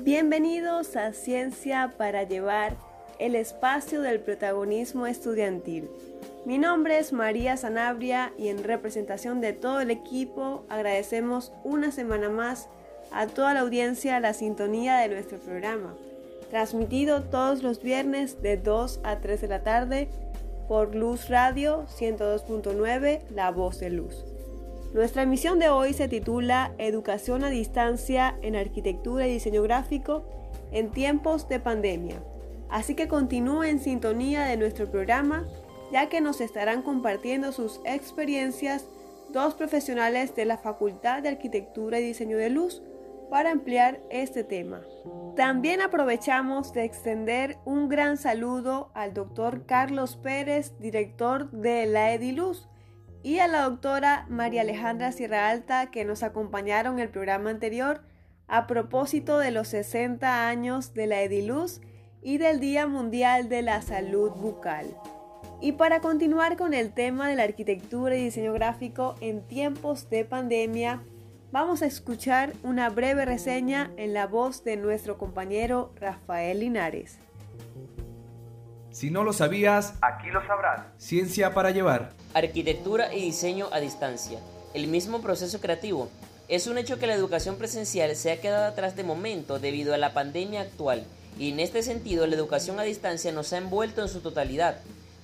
Bienvenidos a Ciencia para llevar el espacio del protagonismo estudiantil. Mi nombre es María Sanabria y en representación de todo el equipo agradecemos una semana más a toda la audiencia la sintonía de nuestro programa, transmitido todos los viernes de 2 a 3 de la tarde por Luz Radio 102.9 La Voz de Luz. Nuestra emisión de hoy se titula Educación a distancia en arquitectura y diseño gráfico en tiempos de pandemia. Así que continúe en sintonía de nuestro programa ya que nos estarán compartiendo sus experiencias dos profesionales de la Facultad de Arquitectura y Diseño de Luz para ampliar este tema. También aprovechamos de extender un gran saludo al doctor Carlos Pérez, director de la Ediluz, y a la doctora María Alejandra Sierra Alta, que nos acompañaron en el programa anterior a propósito de los 60 años de la Ediluz y del Día Mundial de la Salud Bucal. Y para continuar con el tema de la arquitectura y diseño gráfico en tiempos de pandemia, vamos a escuchar una breve reseña en la voz de nuestro compañero Rafael Linares. Si no lo sabías, aquí lo sabrás. Ciencia para llevar. Arquitectura y diseño a distancia. El mismo proceso creativo. Es un hecho que la educación presencial se ha quedado atrás de momento debido a la pandemia actual y en este sentido la educación a distancia nos ha envuelto en su totalidad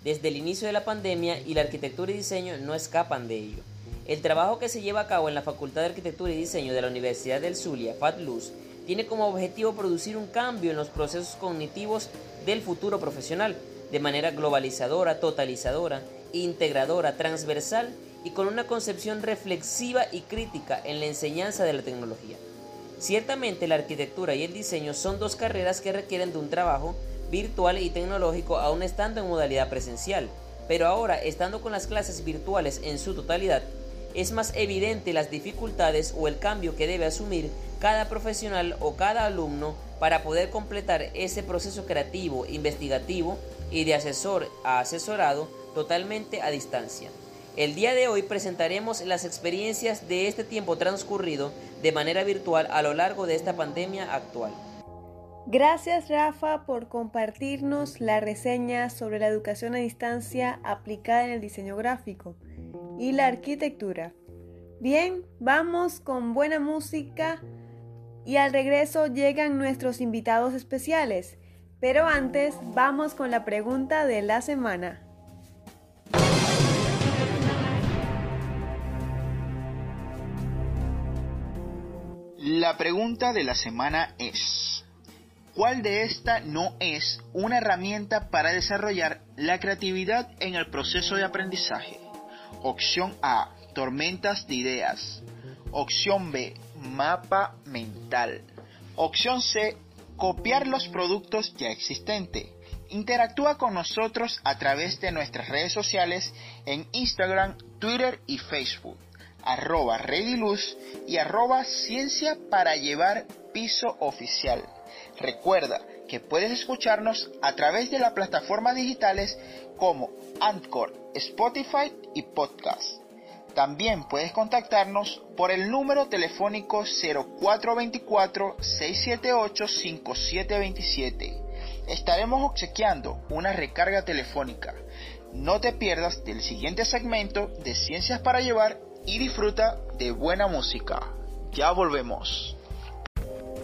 desde el inicio de la pandemia y la arquitectura y diseño no escapan de ello. El trabajo que se lleva a cabo en la Facultad de Arquitectura y Diseño de la Universidad del Zulia, FATLUZ, tiene como objetivo producir un cambio en los procesos cognitivos del futuro profesional, de manera globalizadora, totalizadora, integradora, transversal y con una concepción reflexiva y crítica en la enseñanza de la tecnología. Ciertamente la arquitectura y el diseño son dos carreras que requieren de un trabajo virtual y tecnológico aún estando en modalidad presencial, pero ahora estando con las clases virtuales en su totalidad, es más evidente las dificultades o el cambio que debe asumir cada profesional o cada alumno para poder completar ese proceso creativo, investigativo y de asesor a asesorado totalmente a distancia. El día de hoy presentaremos las experiencias de este tiempo transcurrido de manera virtual a lo largo de esta pandemia actual. Gracias Rafa por compartirnos la reseña sobre la educación a distancia aplicada en el diseño gráfico y la arquitectura. Bien, vamos con buena música y al regreso llegan nuestros invitados especiales. Pero antes vamos con la pregunta de la semana. La pregunta de la semana es... ¿Cuál de esta no es una herramienta para desarrollar la creatividad en el proceso de aprendizaje? Opción A, tormentas de ideas. Opción B, mapa mental. Opción C, copiar los productos ya existentes. Interactúa con nosotros a través de nuestras redes sociales en Instagram, Twitter y Facebook. Arroba Rediluz y arroba Ciencia para llevar piso oficial. Recuerda que puedes escucharnos a través de las plataformas digitales como Anchor, Spotify y Podcast. También puedes contactarnos por el número telefónico 0424-678-5727. Estaremos obsequiando una recarga telefónica. No te pierdas del siguiente segmento de Ciencias para Llevar y disfruta de buena música. Ya volvemos.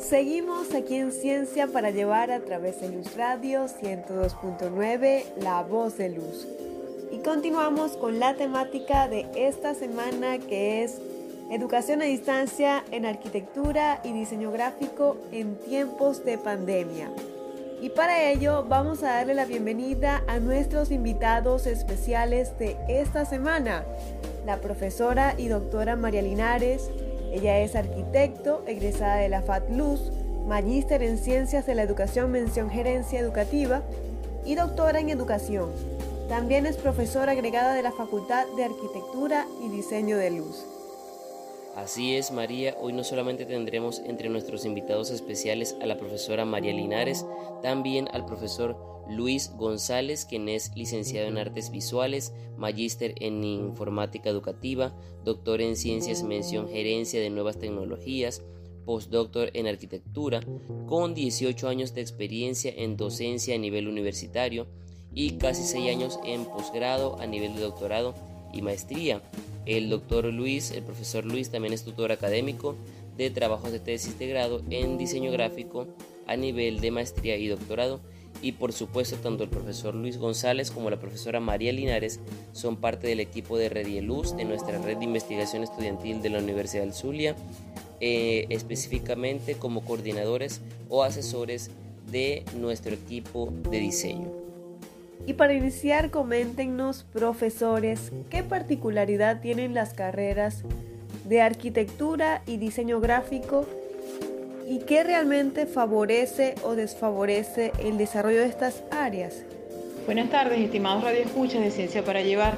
Seguimos aquí en Ciencia para llevar a través de Luz Radio 102.9 La Voz de Luz. Y continuamos con la temática de esta semana que es Educación a distancia en arquitectura y diseño gráfico en tiempos de pandemia. Y para ello vamos a darle la bienvenida a nuestros invitados especiales de esta semana, la profesora y doctora María Linares, ella es arquitecto, egresada de la FAT Luz, magíster en Ciencias de la Educación Mención Gerencia Educativa y doctora en Educación. También es profesora agregada de la Facultad de Arquitectura y Diseño de Luz. Así es, María. Hoy no solamente tendremos entre nuestros invitados especiales a la profesora María Linares, también al profesor Luis González, quien es licenciado en Artes Visuales, magíster en Informática Educativa, doctor en Ciencias Mención Gerencia de Nuevas Tecnologías, postdoctor en arquitectura, con 18 años de experiencia en docencia a nivel universitario y casi 6 años en posgrado a nivel de doctorado y maestría. El doctor Luis, el profesor Luis, también es tutor académico de trabajos de tesis de grado en diseño gráfico a nivel de maestría y doctorado. Y por supuesto, tanto el profesor Luis González como la profesora María Linares son parte del equipo de Redieluz de nuestra red de investigación estudiantil de la Universidad del Zulia, eh, específicamente como coordinadores o asesores de nuestro equipo de diseño. Y para iniciar, coméntenos, profesores, qué particularidad tienen las carreras de arquitectura y diseño gráfico y qué realmente favorece o desfavorece el desarrollo de estas áreas. Buenas tardes, estimados radioescuchas de Ciencia para Llevar.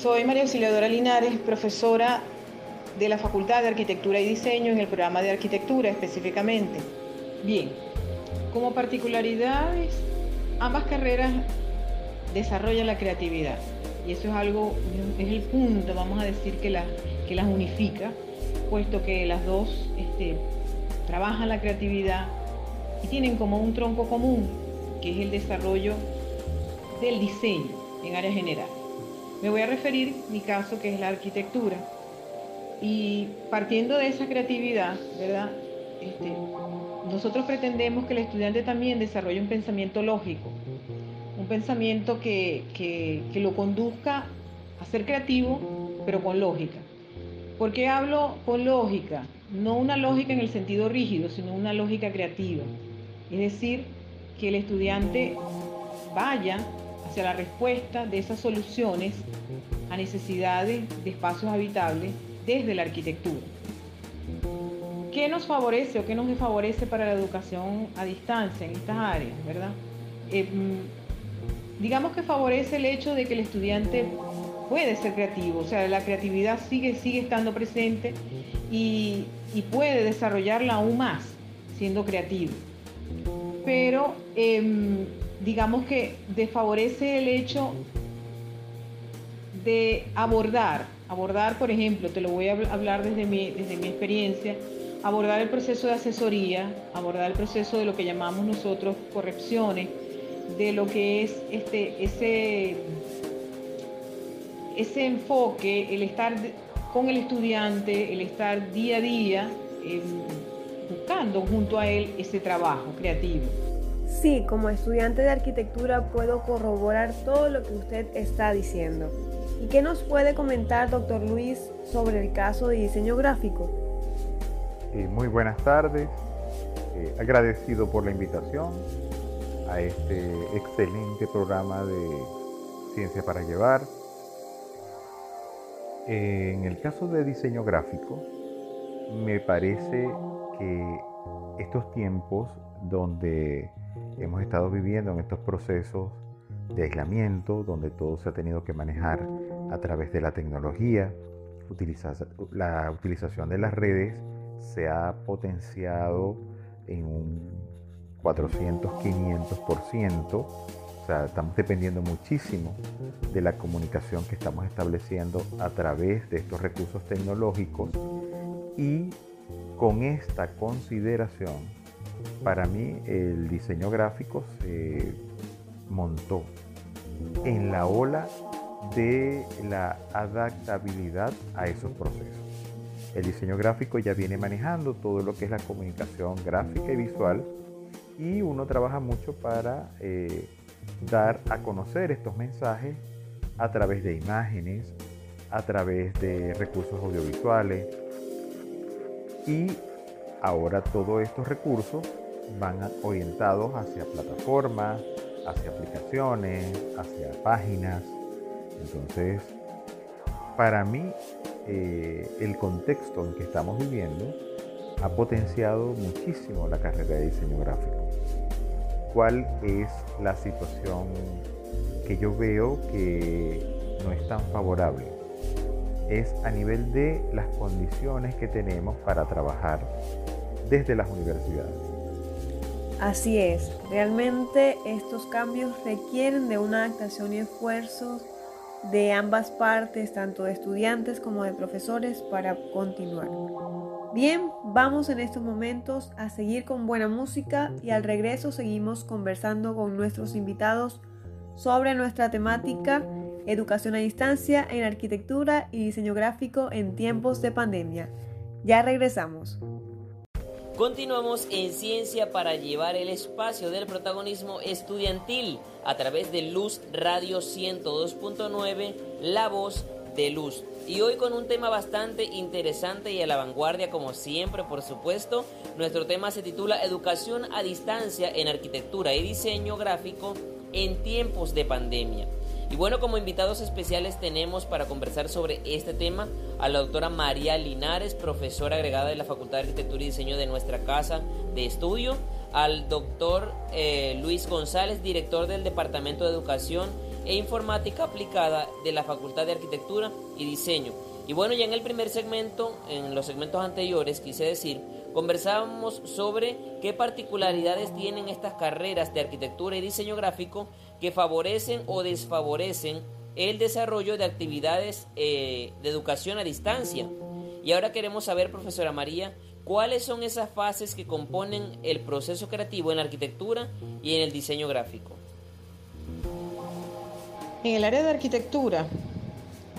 Soy María Auxiliadora Linares, profesora de la Facultad de Arquitectura y Diseño en el programa de arquitectura específicamente. Bien, como particularidades, ambas carreras desarrollan la creatividad y eso es algo, es el punto, vamos a decir, que, que las unifica, puesto que las dos este, trabajan la creatividad y tienen como un tronco común, que es el desarrollo del diseño en área general. Me voy a referir mi caso, que es la arquitectura. Y partiendo de esa creatividad, ¿verdad? Este, nosotros pretendemos que el estudiante también desarrolle un pensamiento lógico, un pensamiento que, que, lo conduzca a ser creativo, pero con lógica. ¿Por qué hablo con lógica? No una lógica en el sentido rígido, sino una lógica creativa. Es decir, que el estudiante vaya hacia la respuesta de esas soluciones a necesidades de espacios habitables desde la arquitectura. ¿Qué nos favorece o qué nos desfavorece para la educación a distancia en estas áreas, verdad? Eh, mm, digamos que favorece el hecho de que el estudiante puede ser creativo, o sea, la creatividad sigue, sigue estando presente y, puede desarrollarla aún más siendo creativo. Pero em, digamos que desfavorece el hecho de abordar, abordar, por ejemplo, te lo voy a hablar desde mi, desde mi experiencia, abordar el proceso de asesoría, abordar el proceso de lo que llamamos nosotros correcciones, de lo que es este, ese, ese enfoque, el estar con el estudiante, el estar día a día em, buscando junto a él ese trabajo creativo. Sí, como estudiante de arquitectura puedo corroborar todo lo que usted está diciendo. ¿Y qué nos puede comentar, doctor Luis, sobre el caso de diseño gráfico? Muy buenas tardes, eh, agradecido por la invitación a este excelente programa de Ciencia para Llevar. en el caso de diseño gráfico, me parece que estos tiempos donde hemos estado viviendo en estos procesos de aislamiento, donde todo se ha tenido que manejar a través de la tecnología, la utilización de las redes, se ha potenciado en un 400, 500%. O sea, estamos dependiendo muchísimo de la comunicación que estamos estableciendo a través de estos recursos tecnológicos. Y con esta consideración, para mí el diseño gráfico se montó en la ola de la adaptabilidad a esos procesos. El diseño gráfico ya viene manejando todo lo que es la comunicación gráfica y visual y uno trabaja mucho para eh, dar a conocer estos mensajes a través de imágenes, a través de recursos audiovisuales y ahora todos estos recursos van orientados hacia plataformas, hacia aplicaciones, hacia páginas. Entonces, para mí eh, el contexto en que estamos viviendo ha potenciado muchísimo la carrera de diseño gráfico. ¿Cuál es la situación que yo veo que no es tan favorable? Es a nivel de las condiciones que tenemos para trabajar desde las universidades. Así es, realmente estos cambios requieren de una adaptación y esfuerzos de ambas partes, tanto de estudiantes como de profesores, para continuar. Bien, vamos en estos momentos a seguir con buena música y al regreso seguimos conversando con nuestros invitados sobre nuestra temática Educación a distancia en arquitectura y diseño gráfico en tiempos de pandemia. Ya regresamos. Continuamos en Ciencia para llevar el espacio del protagonismo estudiantil a través de Luz Radio 102.9, La Voz de Luz. Y hoy con un tema bastante interesante y a la vanguardia, como siempre, por supuesto. Nuestro tema se titula Educación a distancia en arquitectura y diseño gráfico en tiempos de pandemia. Y bueno, como invitados especiales tenemos para conversar sobre este tema a la doctora María Linares, profesora agregada de la Facultad de Arquitectura y Diseño de nuestra casa de estudio, al doctor eh, Luis González, director del Departamento de Educación e Informática Aplicada de la Facultad de Arquitectura y Diseño. Y bueno, ya en el primer segmento, en los segmentos anteriores, quise decir, conversábamos sobre qué particularidades tienen estas carreras de arquitectura y diseño gráfico que favorecen o desfavorecen el desarrollo de actividades eh, de educación a distancia. Y ahora queremos saber, profesora María, cuáles son esas fases que componen el proceso creativo en la arquitectura y en el diseño gráfico. En el área de arquitectura,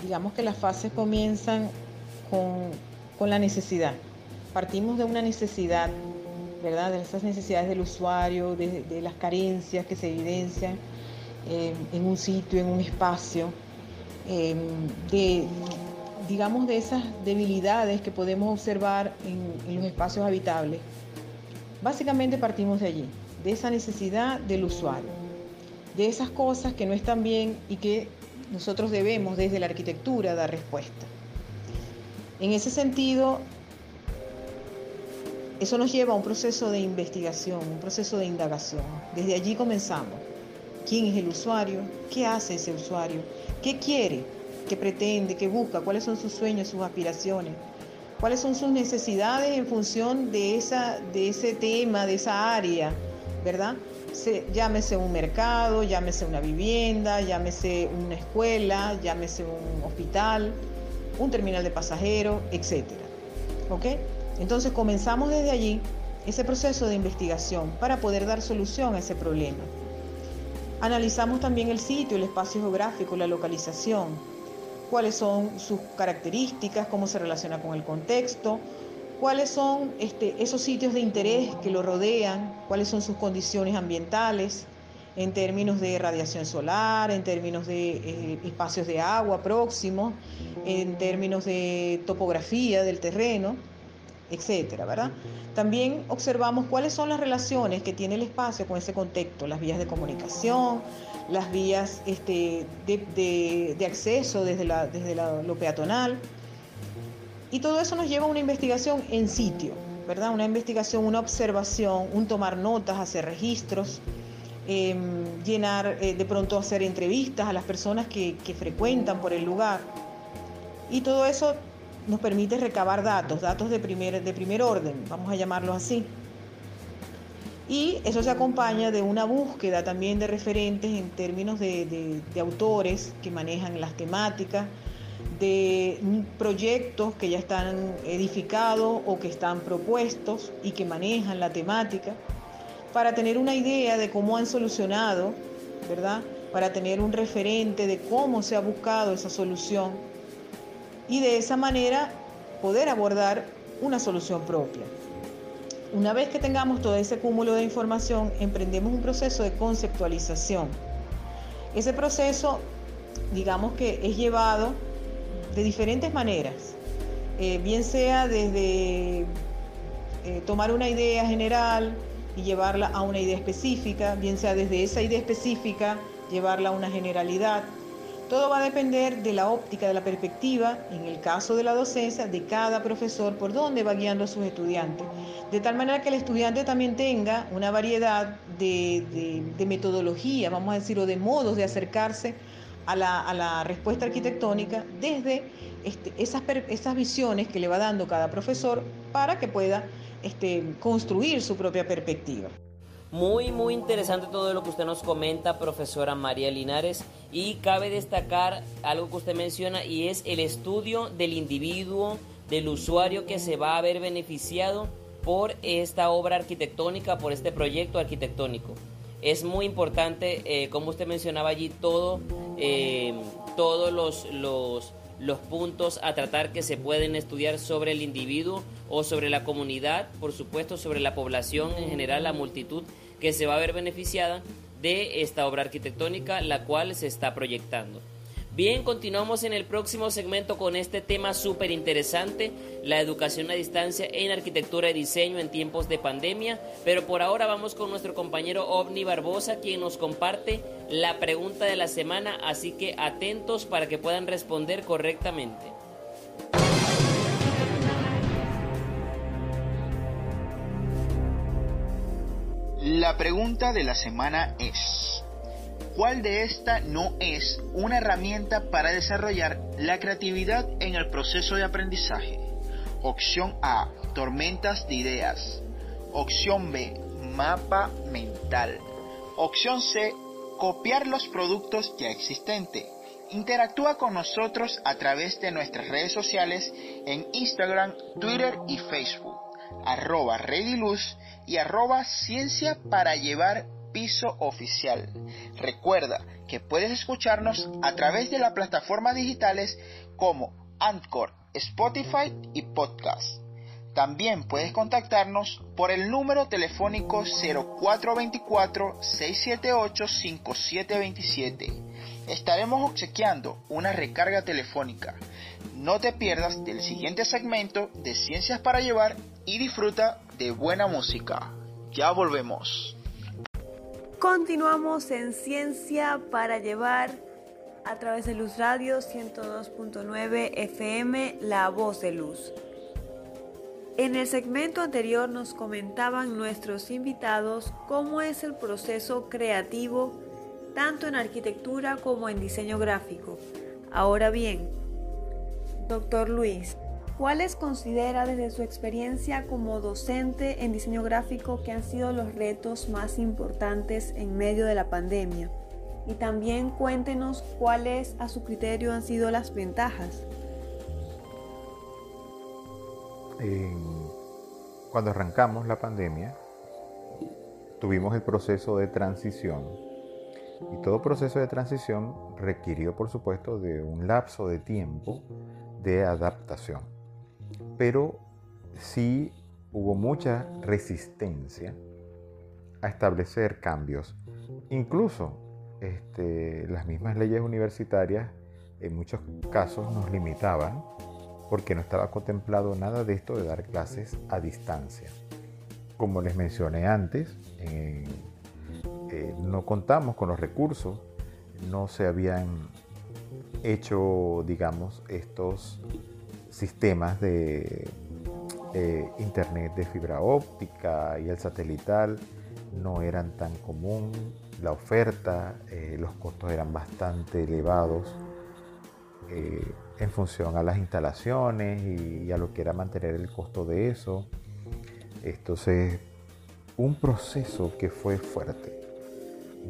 digamos que las fases comienzan con, la necesidad. Partimos de una necesidad, ¿verdad? De esas necesidades del usuario, de, las carencias que se evidencian eh, en un sitio, en un espacio, eh, de, digamos, de esas debilidades que podemos observar en los espacios habitables. Básicamente partimos de allí, de esa necesidad del usuario de esas cosas que no están bien y que nosotros debemos desde la arquitectura dar respuesta. En ese sentido, eso nos lleva a un proceso de investigación, un proceso de indagación. Desde allí comenzamos. ¿Quién es el usuario? ¿Qué hace ese usuario? ¿Qué quiere? ¿Qué pretende? ¿Qué busca? ¿Cuáles son sus sueños, sus aspiraciones? ¿Cuáles son sus necesidades en función de, esa, de ese tema, de esa área? ¿Verdad? llámese un mercado, llámese una vivienda, llámese una escuela, llámese un hospital, un terminal de pasajeros, etc. ¿Ok? Entonces comenzamos desde allí ese proceso de investigación para poder dar solución a ese problema. Analizamos también el sitio, el espacio geográfico, la localización, cuáles son sus características, cómo se relaciona con el contexto, cuáles son este, esos sitios de interés que lo rodean, cuáles son sus condiciones ambientales en términos de radiación solar, en términos de eh, espacios de agua próximos, en términos de topografía del terreno, etcétera, ¿verdad? También observamos cuáles son las relaciones que tiene el espacio con ese contexto, las vías de comunicación, las vías este, de, acceso desde, desde lo peatonal, y todo eso nos lleva a una investigación en sitio, ¿verdad? Una investigación, una observación, un tomar notas, hacer registros, em, llenar, eh, de pronto hacer entrevistas a las personas que, frecuentan por el lugar. Y todo eso nos permite recabar datos, datos de primer, de primer orden, vamos a llamarlo así. Y eso se acompaña de una búsqueda también de referentes en términos de autores que manejan las temáticas, de proyectos que ya están edificados o que están propuestos y que manejan la temática, para tener una idea de cómo han solucionado, ¿verdad? Para tener un referente de cómo se ha buscado esa solución y de esa manera poder abordar una solución propia. Una vez que tengamos todo ese cúmulo de información, emprendemos un proceso de conceptualización. Ese proceso, digamos que es llevado de diferentes maneras, eh, bien sea desde eh, tomar una idea general y llevarla a una idea específica, bien sea desde esa idea específica llevarla a una generalidad. Todo va a depender de la óptica, de la perspectiva, en el caso de la docencia, de cada profesor, por dónde va guiando a sus estudiantes. De tal manera que el estudiante también tenga una variedad de, de metodología, vamos a decir, o de modos de acercarse a la, respuesta arquitectónica desde este, esas, visiones que le va dando cada profesor para que pueda este, construir su propia perspectiva. Muy, muy interesante todo lo que usted nos comenta, profesora María Linares. Y cabe destacar algo que usted menciona y es el estudio del individuo, del usuario que se va a ver beneficiado por esta obra arquitectónica, por este proyecto arquitectónico. Es muy importante, eh, como usted mencionaba allí, todo, eh, todos los, los, los puntos a tratar que se pueden estudiar sobre el individuo o sobre la comunidad, por supuesto, sobre la población en general, la multitud que se va a ver beneficiada de esta obra arquitectónica, la cual se está proyectando. Bien, continuamos en el próximo segmento con este tema súper interesante, la educación a distancia en arquitectura y diseño en tiempos de pandemia, pero por ahora vamos con nuestro compañero Ovni Barbosa, quien nos comparte la pregunta de la semana, así que atentos para que puedan responder correctamente. La pregunta de la semana es... ¿Cuál de esta no es una herramienta para desarrollar la creatividad en el proceso de aprendizaje? Opción A, tormentas de ideas. Opción B, mapa mental. Opción C, copiar los productos ya existentes. Interactúa con nosotros a través de nuestras redes sociales en Instagram, Twitter y Facebook. Arroba Rediluz y arroba Ciencia para Llevar piso oficial. Recuerda que puedes escucharnos a través de las plataformas digitales como Anchor, Spotify y Podcast. También puedes contactarnos por el número telefónico 0424-678-5727. Estaremos obsequiando una recarga telefónica. No te pierdas del siguiente segmento de Ciencias para Llevar y disfruta de buena música. Ya volvemos. Continuamos en Ciencia para llevar a través de Luz Radio 102.9 FM La Voz de Luz. En el segmento anterior nos comentaban nuestros invitados cómo es el proceso creativo tanto en arquitectura como en diseño gráfico. Ahora bien, doctor Luis, ¿Cuáles considera desde su experiencia como docente en diseño gráfico que han sido los retos más importantes en medio de la pandemia? Y también cuéntenos cuáles a su criterio han sido las ventajas. cuando arrancamos la pandemia, tuvimos el proceso de transición y todo proceso de transición requirió, por supuesto, de un lapso de tiempo de adaptación pero sí hubo mucha resistencia a establecer cambios. Incluso este, las mismas leyes universitarias en muchos casos nos limitaban porque no estaba contemplado nada de esto de dar clases a distancia. Como les mencioné antes, eh, no contamos con los recursos, no se habían hecho, digamos, estos sistemas de internet de fibra óptica y el satelital no eran tan común, la oferta, eh, los costos eran bastante elevados eh, en función a las instalaciones y, a lo que era mantener el costo de eso. Entonces, un proceso que fue fuerte.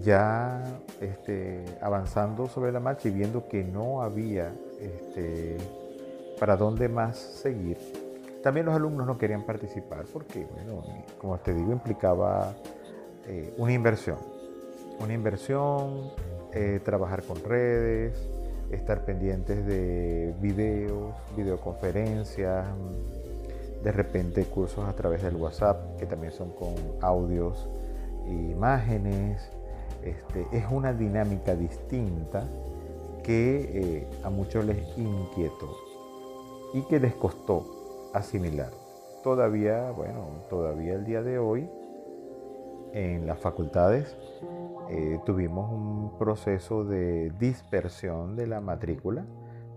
Ya este, avanzando sobre la marcha y viendo que no había este, para dónde más seguir. También los alumnos no querían participar porque, bueno, como te digo, implicaba eh, una inversión. Una inversión, eh, trabajar con redes, estar pendientes de videos, videoconferencias, de repente cursos a través del WhatsApp, que también son con audios e imágenes. Este, es una dinámica distinta que eh, a muchos les inquietó y que les costó asimilar. Todavía, bueno, todavía el día de hoy en las facultades eh, tuvimos un proceso de dispersión de la matrícula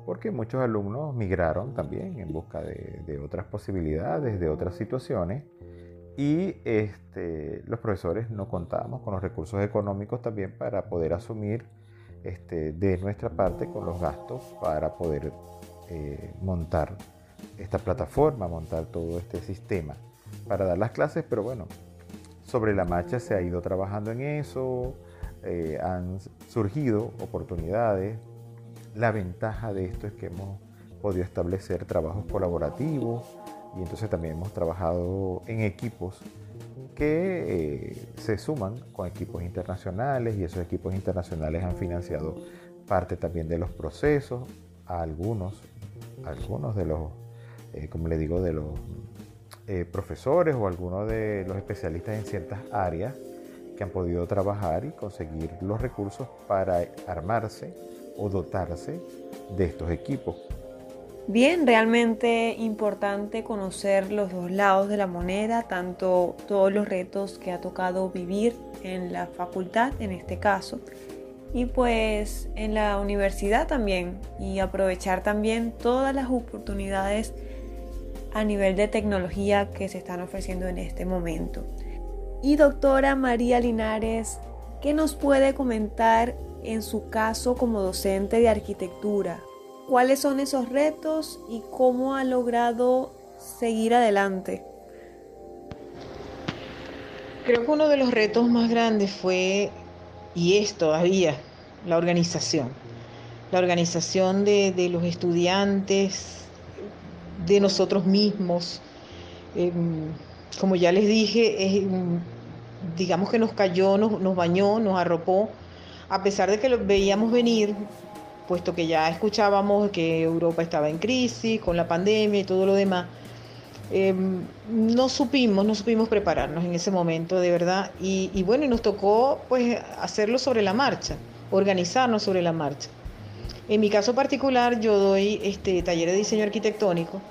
porque muchos alumnos migraron también en busca de, otras posibilidades, de otras situaciones y este, los profesores no contábamos con los recursos económicos también para poder asumir este, de nuestra parte con los gastos para poder eh, montar esta plataforma, montar todo este sistema para dar las clases, pero bueno, sobre la marcha se ha ido trabajando en eso, eh, han surgido oportunidades. La ventaja de esto es que hemos podido establecer trabajos colaborativos y entonces también hemos trabajado en equipos que eh, se suman con equipos internacionales y esos equipos internacionales han financiado parte también de los procesos, a algunos, algunos de los, eh, como le digo, de los eh, profesores o algunos de los especialistas en ciertas áreas que han podido trabajar y conseguir los recursos para armarse o dotarse de estos equipos. Bien, realmente importante conocer los dos lados de la moneda, tanto todos los retos que ha tocado vivir en la facultad en este caso, y pues en la universidad también, y aprovechar también todas las oportunidades a nivel de tecnología que se están ofreciendo en este momento. Y doctora María Linares, ¿qué nos puede comentar en su caso como docente de arquitectura? cuáles son esos retos y cómo ha logrado seguir adelante. Creo que uno de los retos más grandes fue, y es todavía, la organización. La organización de, los estudiantes, de nosotros mismos. Em, como ya les dije, digamos que nos cayó, nos, nos bañó, nos arropó, a pesar de que lo veíamos venir, puesto que ya escuchábamos que Europa estaba en crisis con la pandemia y todo lo demás. Em, no supimos, no supimos prepararnos en ese momento, de verdad. Y, bueno, nos tocó pues hacerlo sobre la marcha, organizarnos sobre la marcha. En mi caso particular, yo doy este taller de diseño arquitectónico,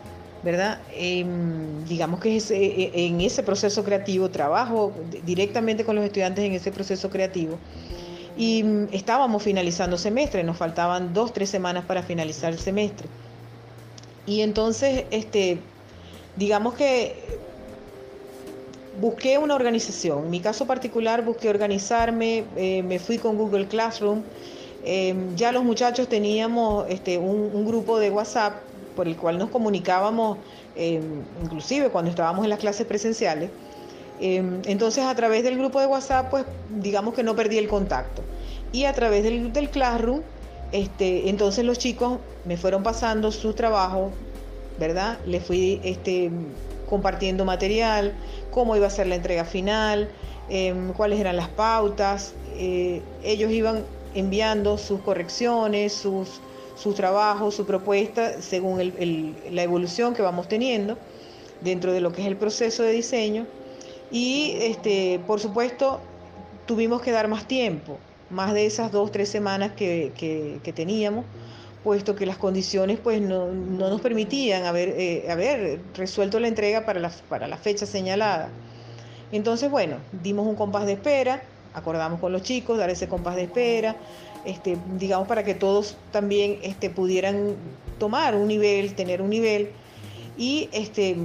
¿verdad? Em, digamos que es, e, e, en ese proceso creativo trabajo directamente con los estudiantes en ese proceso creativo y mm, estábamos finalizando semestre, nos faltaban dos, tres semanas para finalizar el semestre. Y entonces, este, digamos que busqué una organización. En mi caso particular busqué organizarme, eh, me fui con Google Classroom. Eh, ya los muchachos teníamos este, un, grupo de WhatsApp por el cual nos comunicábamos, eh, inclusive cuando estábamos en las clases presenciales. Em, entonces a través del grupo de WhatsApp, pues digamos que no perdí el contacto. Y a través del, del Classroom, este, entonces los chicos me fueron pasando su trabajo, ¿verdad? Les fui este, compartiendo material, cómo iba a ser la entrega final, em, cuáles eran las pautas. Eh, ellos iban enviando sus correcciones, sus, sus trabajos, su propuesta, según la evolución que vamos teniendo dentro de lo que es el proceso de diseño. Y este, por supuesto, tuvimos que dar más tiempo, más de esas dos, tres semanas que, teníamos, puesto que las condiciones pues, no, nos permitían haber, eh, haber, resuelto la entrega para la, para la fecha señalada. Entonces, bueno, dimos un compás de espera, acordamos con los chicos dar ese compás de espera, este, digamos para que todos también este, pudieran tomar un nivel, tener un nivel. Y este,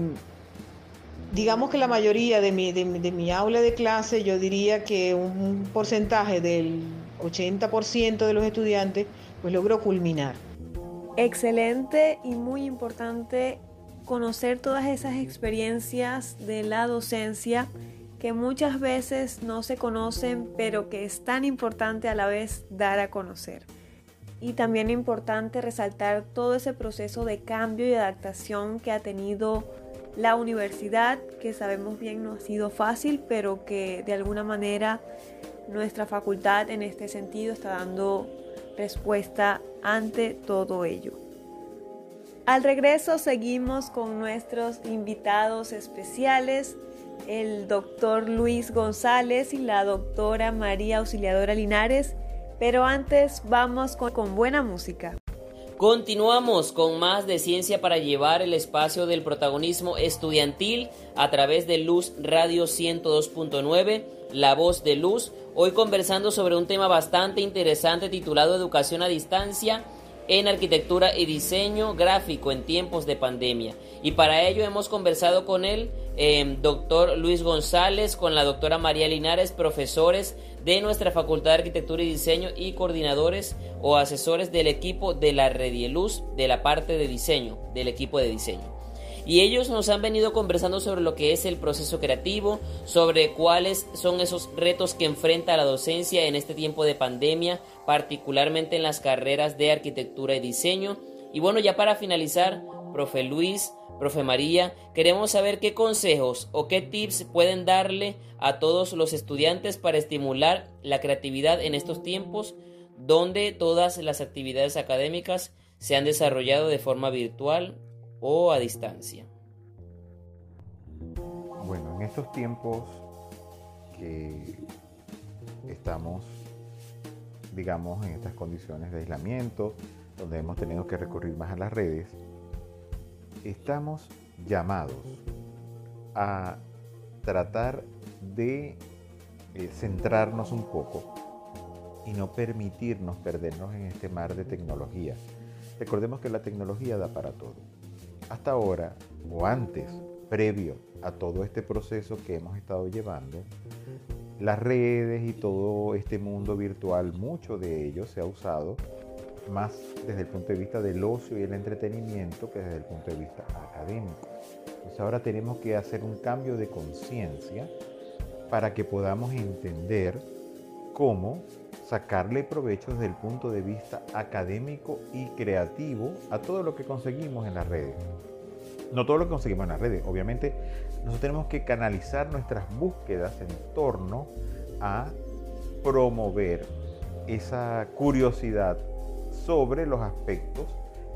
digamos que la mayoría de mi, de, mi aula de clase, yo diría que un porcentaje del 80% de los estudiantes, pues logró culminar. Excelente y muy importante conocer todas esas experiencias de la docencia que muchas veces no se conocen, pero que es tan importante a la vez dar a conocer. Y también importante resaltar todo ese proceso de cambio y adaptación que ha tenido la universidad, que sabemos bien no ha sido fácil, pero que de alguna manera nuestra facultad en este sentido está dando respuesta ante todo ello. Al regreso seguimos con nuestros invitados especiales, el doctor Luis González y la doctora María Auxiliadora Linares, pero antes vamos con, buena música. Continuamos con más de ciencia para llevar el espacio del protagonismo estudiantil a través de Luz Radio 102.9, La Voz de Luz, hoy conversando sobre un tema bastante interesante titulado Educación a Distancia en Arquitectura y Diseño Gráfico en tiempos de pandemia. Y para ello hemos conversado con el eh, doctor Luis González, con la doctora María Linares, profesores de nuestra Facultad de Arquitectura y Diseño y coordinadores o asesores del equipo de la Redieluz de la parte de diseño, del equipo de diseño. Y ellos nos han venido conversando sobre lo que es el proceso creativo, sobre cuáles son esos retos que enfrenta la docencia en este tiempo de pandemia, particularmente en las carreras de arquitectura y diseño, Y bueno, ya para finalizar, profe Luis, profe María, queremos saber qué consejos o qué tips pueden darle a todos los estudiantes para estimular la creatividad en estos tiempos donde todas las actividades académicas se han desarrollado de forma virtual o a distancia. Bueno, en estos tiempos que estamos, digamos, en estas condiciones de aislamiento, donde hemos tenido que recurrir más a las redes, estamos llamados a tratar de eh, centrarnos un poco y no permitirnos perdernos en este mar de tecnología. Recordemos que la tecnología da para todo. Hasta ahora, o antes, previo a todo este proceso que hemos estado llevando, las redes y todo este mundo virtual, mucho de ello se ha usado más desde el punto de vista del ocio y el entretenimiento que desde el punto de vista académico. Entonces ahora tenemos que hacer un cambio de conciencia para que podamos entender cómo sacarle provecho desde el punto de vista académico y creativo a todo lo que conseguimos en las redes. No todo lo que conseguimos en las redes, obviamente nosotros tenemos que canalizar nuestras búsquedas en torno a promover esa curiosidad sobre los aspectos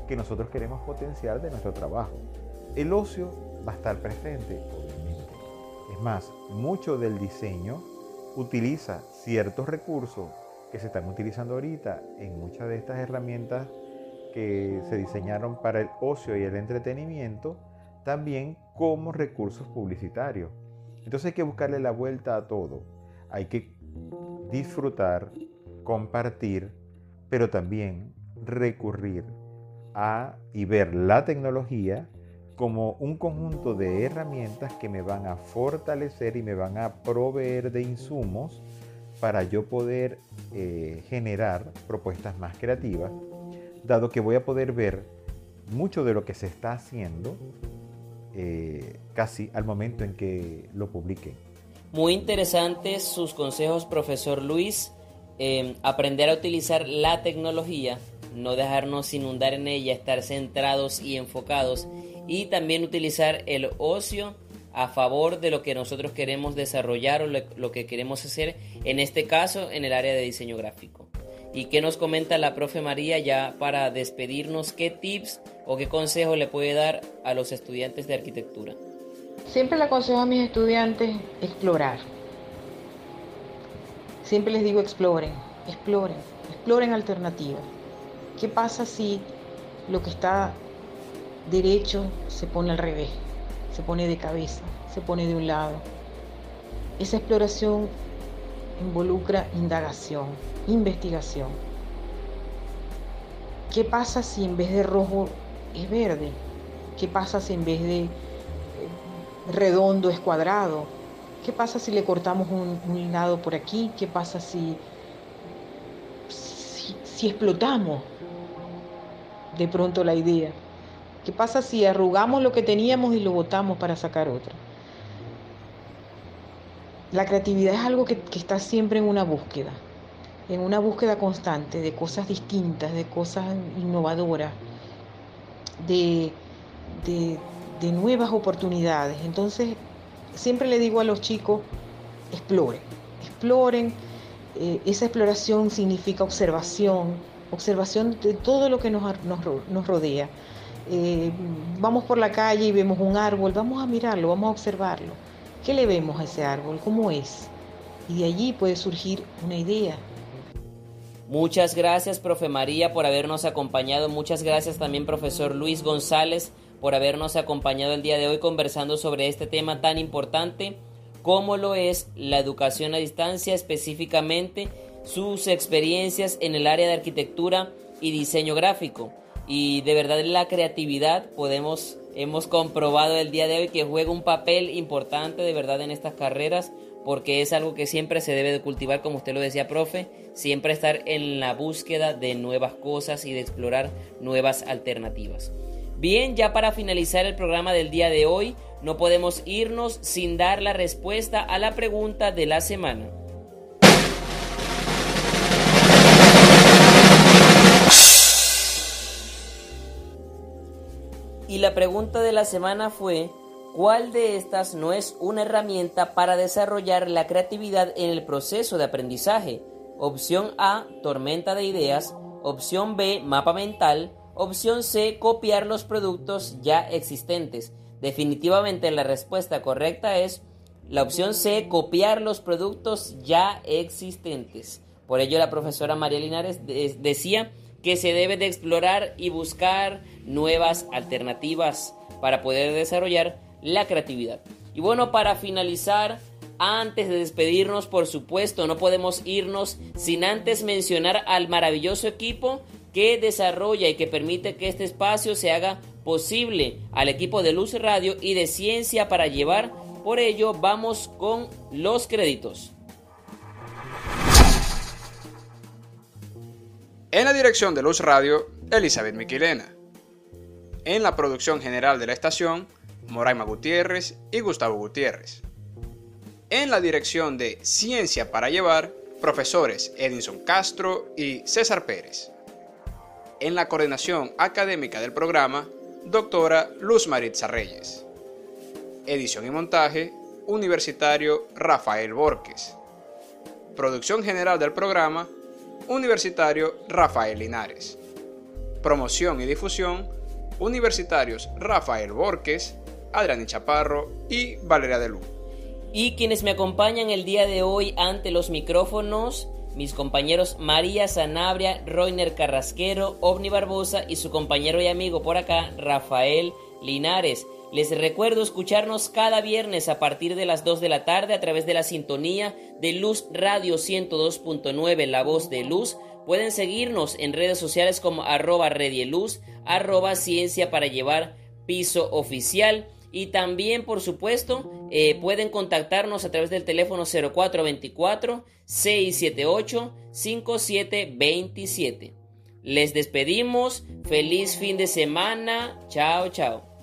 que nosotros queremos potenciar de nuestro trabajo. El ocio va a estar presente, obviamente. Es más, mucho del diseño utiliza ciertos recursos que se están utilizando ahorita en muchas de estas herramientas que se diseñaron para el ocio y el entretenimiento, también como recursos publicitarios. Entonces hay que buscarle la vuelta a todo. Hay que disfrutar, compartir, pero también recurrir a y ver la tecnología como un conjunto de herramientas que me van a fortalecer y me van a proveer de insumos para yo poder eh, generar propuestas más creativas, dado que voy a poder ver mucho de lo que se está haciendo eh, casi al momento en que lo publique. Muy interesantes sus consejos, profesor Luis. Em, aprender a utilizar la tecnología, no dejarnos inundar en ella, estar centrados y enfocados y también utilizar el ocio a favor de lo que nosotros queremos desarrollar o lo que queremos hacer, en este caso en el área de diseño gráfico. ¿Y qué nos comenta la profe María ya para despedirnos? ¿Qué tips o qué consejo le puede dar a los estudiantes de arquitectura? Siempre le aconsejo a mis estudiantes explorar. Siempre les digo exploren, exploren, exploren alternativas. ¿Qué pasa si lo que está derecho se pone al revés? se pone de cabeza, se pone de un lado. Esa exploración involucra indagación, investigación. ¿Qué pasa si en vez de rojo es verde? ¿Qué pasa si en vez de eh, redondo es cuadrado? ¿Qué pasa si le cortamos un, lado por aquí? ¿Qué pasa si, si explotamos de pronto la idea? ¿Qué pasa si arrugamos lo que teníamos y lo botamos para sacar otro? La creatividad es algo que, está siempre en una búsqueda, en una búsqueda constante de cosas distintas, de cosas innovadoras, de, de, nuevas oportunidades. Entonces, siempre le digo a los chicos, exploren, exploren. Eh, esa exploración significa observación, observación de todo lo que nos, nos rodea. Eh, vamos por la calle y vemos un árbol, vamos a mirarlo, vamos a observarlo. ¿Qué le vemos a ese árbol? ¿Cómo es? Y de allí puede surgir una idea. Muchas gracias, profe María, por habernos acompañado. Muchas gracias también, profesor Luis González, por habernos acompañado el día de hoy conversando sobre este tema tan importante como lo es la educación a distancia, específicamente sus experiencias en el área de arquitectura y diseño gráfico y de verdad la creatividad podemos hemos comprobado el día de hoy que juega un papel importante de verdad en estas carreras porque es algo que siempre se debe de cultivar como usted lo decía profe siempre estar en la búsqueda de nuevas cosas y de explorar nuevas alternativas. Bien ya para finalizar el programa del día de hoy no podemos irnos sin dar la respuesta a la pregunta de la semana Y la pregunta de la semana fue, ¿cuál de estas no es una herramienta para desarrollar la creatividad en el proceso de aprendizaje? Opción A, tormenta de ideas. Opción B, mapa mental. Opción C, copiar los productos ya existentes. Definitivamente la respuesta correcta es la opción C, copiar los productos ya existentes. Por ello la profesora María Linares decía que se debe de explorar y buscar nuevas alternativas para poder desarrollar la creatividad. Y bueno, para finalizar, antes de despedirnos, por supuesto, no podemos irnos sin antes mencionar al maravilloso equipo que desarrolla y que permite que este espacio se haga posible al equipo de Luz Radio y de Ciencia para llevar. Por ello, vamos con los créditos. En la dirección de Luz Radio, Elizabeth Miquilena. En la producción general de la estación, Moraima Gutiérrez y Gustavo Gutiérrez. En la dirección de Ciencia para Llevar, profesores Edinson Castro y César Pérez. En la coordinación académica del programa, doctora Luz Maritza Reyes. Edición y montaje, universitario Rafael Borges. Producción general del programa, Universitario Rafael Linares. Promoción y difusión, Universitarios Rafael Borges, Adrián Chaparro y Valeria de Lu. Y quienes me acompañan el día de hoy ante los micrófonos, mis compañeros María Sanabria, Roiner Carrasquero, Ovni Barbosa y su compañero y amigo por acá, Rafael Linares. Les recuerdo escucharnos cada viernes a partir de las 2 de la tarde a través de la sintonía de Luz Radio 102.9, La Voz de Luz. Pueden seguirnos en redes sociales como arroba redieluz, arroba ciencia para llevar piso oficial. Y también, por supuesto, eh, pueden contactarnos a través del teléfono 0424-678-5727. Les despedimos. Feliz fin de semana. Chao, chao.